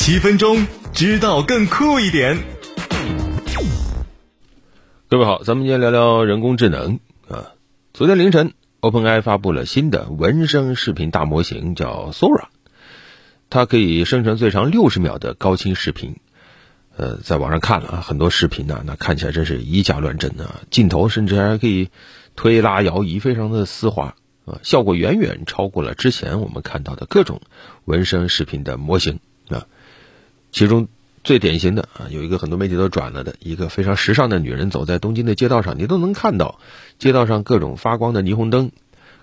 七分钟知道更酷一点。各位好，咱们今天聊聊人工智能啊。昨天凌晨，OpenAI 发布了新的文生视频大模型，叫 Sora，它可以生成最长六十秒的高清视频。呃，在网上看了啊，很多视频呢，那看起来真是以假乱真啊，镜头甚至还可以推拉摇移，非常的丝滑啊，效果远远超过了之前我们看到的各种文声视频的模型啊。其中最典型的啊，有一个很多媒体都转了的一个非常时尚的女人走在东京的街道上，你都能看到街道上各种发光的霓虹灯，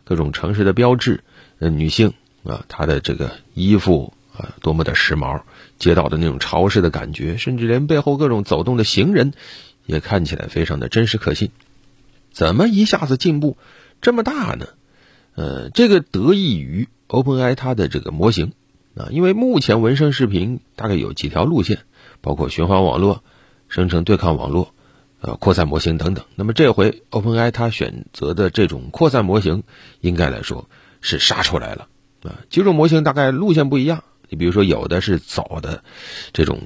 各种城市的标志，呃，女性啊，她的这个衣服。啊，多么的时髦！街道的那种潮湿的感觉，甚至连背后各种走动的行人，也看起来非常的真实可信。怎么一下子进步这么大呢？呃，这个得益于 OpenAI 它的这个模型啊，因为目前文声视频大概有几条路线，包括循环网络、生成对抗网络、呃扩散模型等等。那么这回 OpenAI 它选择的这种扩散模型，应该来说是杀出来了啊。几种模型大概路线不一样。你比如说，有的是走的这种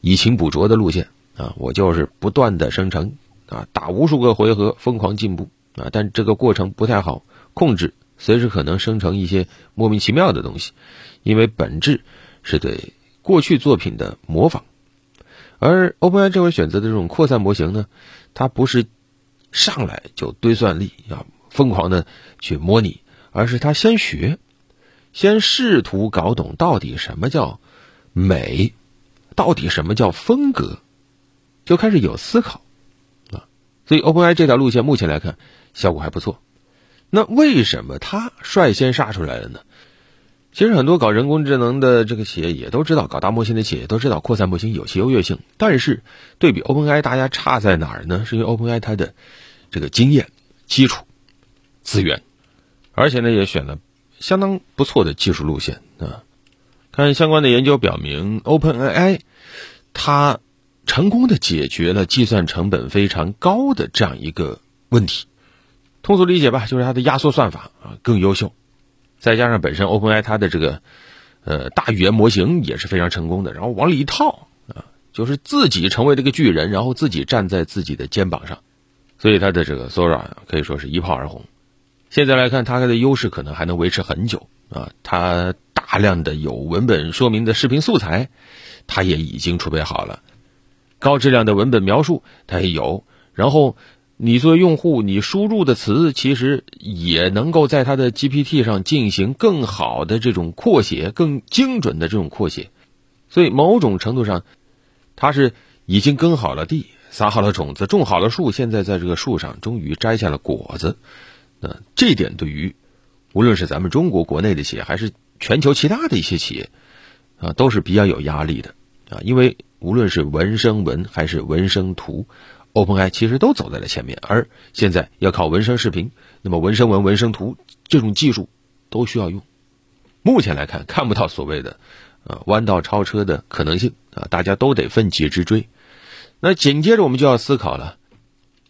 以情捕捉的路线啊，我就是不断的生成啊，打无数个回合，疯狂进步啊，但这个过程不太好控制，随时可能生成一些莫名其妙的东西，因为本质是对过去作品的模仿。而 OpenAI 这回选择的这种扩散模型呢，它不是上来就堆算力要疯狂的去模拟，而是它先学。先试图搞懂到底什么叫美，到底什么叫风格，就开始有思考啊。所以 OpenAI 这条路线目前来看效果还不错。那为什么它率先杀出来了呢？其实很多搞人工智能的这个企业也都知道，搞大模型的企业都知道扩散模型有其优越性。但是对比 OpenAI，大家差在哪儿呢？是因为 OpenAI 它的这个经验、基础、资源，而且呢也选了。相当不错的技术路线啊！看相关的研究表明，OpenAI 它成功的解决了计算成本非常高的这样一个问题。通俗理解吧，就是它的压缩算法啊更优秀，再加上本身 OpenAI 它的这个呃大语言模型也是非常成功的，然后往里一套啊，就是自己成为这个巨人，然后自己站在自己的肩膀上，所以它的这个 Sora 可以说是一炮而红。现在来看，它的优势可能还能维持很久啊！它大量的有文本说明的视频素材，它也已经储备好了；高质量的文本描述，它也有。然后，你作为用户，你输入的词其实也能够在它的 GPT 上进行更好的这种扩写、更精准的这种扩写。所以，某种程度上，它是已经耕好了地、撒好了种子、种好了树，现在在这个树上终于摘下了果子。那这点对于无论是咱们中国国内的企业，还是全球其他的一些企业，啊，都是比较有压力的啊。因为无论是文生文还是文生图，OpenAI 其实都走在了前面。而现在要靠文生视频，那么文生文、文生图这种技术都需要用。目前来看，看不到所谓的啊弯道超车的可能性啊，大家都得奋起直追。那紧接着我们就要思考了，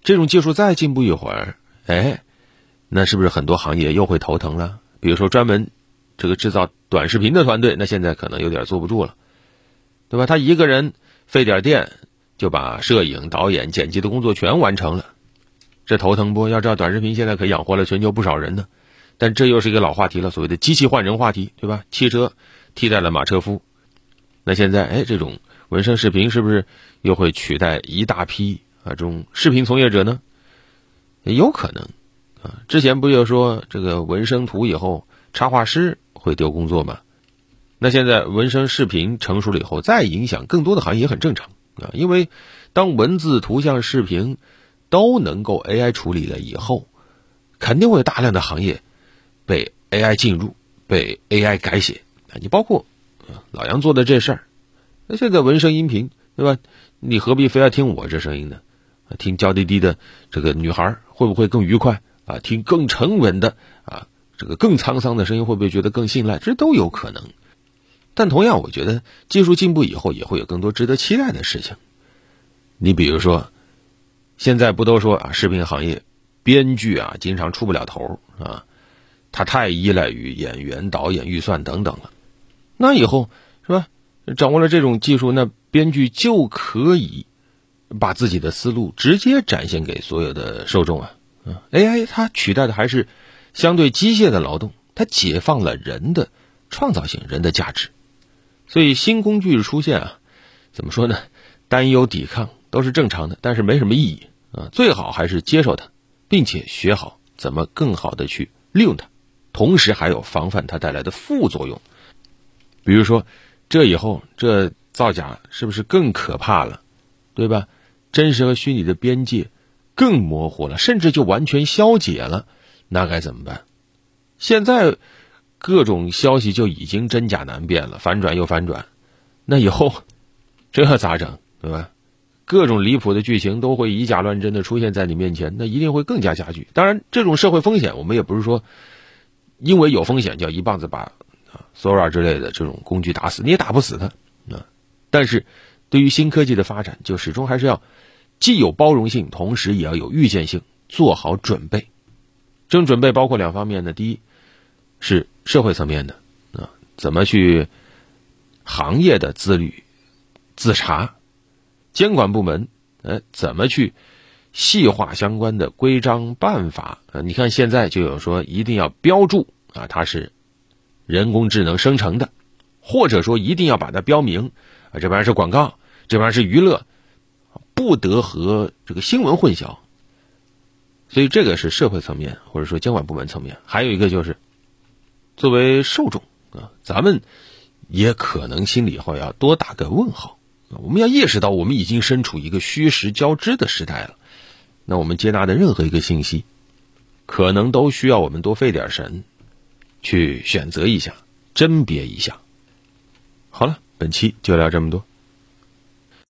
这种技术再进步一会儿，哎。那是不是很多行业又会头疼了？比如说专门这个制造短视频的团队，那现在可能有点坐不住了，对吧？他一个人费点电就把摄影、导演、剪辑的工作全完成了，这头疼不？要知道短视频现在可养活了全球不少人呢。但这又是一个老话题了，所谓的机器换人话题，对吧？汽车替代了马车夫，那现在哎，这种纹身视频是不是又会取代一大批啊这种视频从业者呢？有可能。啊，之前不就说这个纹身图以后插画师会丢工作吗？那现在纹身视频成熟了以后，再影响更多的行业也很正常啊。因为当文字、图像、视频都能够 AI 处理了以后，肯定会有大量的行业被 AI 进入、被 AI 改写啊。你包括老杨做的这事儿，那现在文声音频对吧？你何必非要听我这声音呢？听娇滴滴的这个女孩会不会更愉快？啊，听更沉稳的啊，这个更沧桑的声音，会不会觉得更信赖？这都有可能。但同样，我觉得技术进步以后，也会有更多值得期待的事情。你比如说，现在不都说啊，视频行业编剧啊，经常出不了头啊，他太依赖于演员、导演预算等等了。那以后是吧？掌握了这种技术，那编剧就可以把自己的思路直接展现给所有的受众啊。嗯，AI 它取代的还是相对机械的劳动，它解放了人的创造性、人的价值。所以新工具的出现啊，怎么说呢？担忧、抵抗都是正常的，但是没什么意义啊。最好还是接受它，并且学好怎么更好的去利用它，同时还有防范它带来的副作用。比如说，这以后这造假是不是更可怕了？对吧？真实和虚拟的边界更模糊了，甚至就完全消解了，那该怎么办？现在各种消息就已经真假难辨了，反转又反转，那以后 这咋整？对吧？各种离谱的剧情都会以假乱真的出现在你面前，那一定会更加加剧。当然，这种社会风险，我们也不是说因为有风险就要一棒子把。啊，Sora 之类的这种工具打死你也打不死他啊！但是，对于新科技的发展，就始终还是要既有包容性，同时也要有预见性，做好准备。这种准备包括两方面的：第一是社会层面的啊，怎么去行业的自律自查；监管部门呃，怎么去细化相关的规章办法啊？你看现在就有说一定要标注啊，它是。人工智能生成的，或者说一定要把它标明，啊，这玩意儿是广告，这玩意儿是娱乐，不得和这个新闻混淆。所以这个是社会层面或者说监管部门层面，还有一个就是作为受众啊，咱们也可能心里会要多打个问号。我们要意识到，我们已经身处一个虚实交织的时代了。那我们接纳的任何一个信息，可能都需要我们多费点神。去选择一下，甄别一下。好了，本期就聊这么多。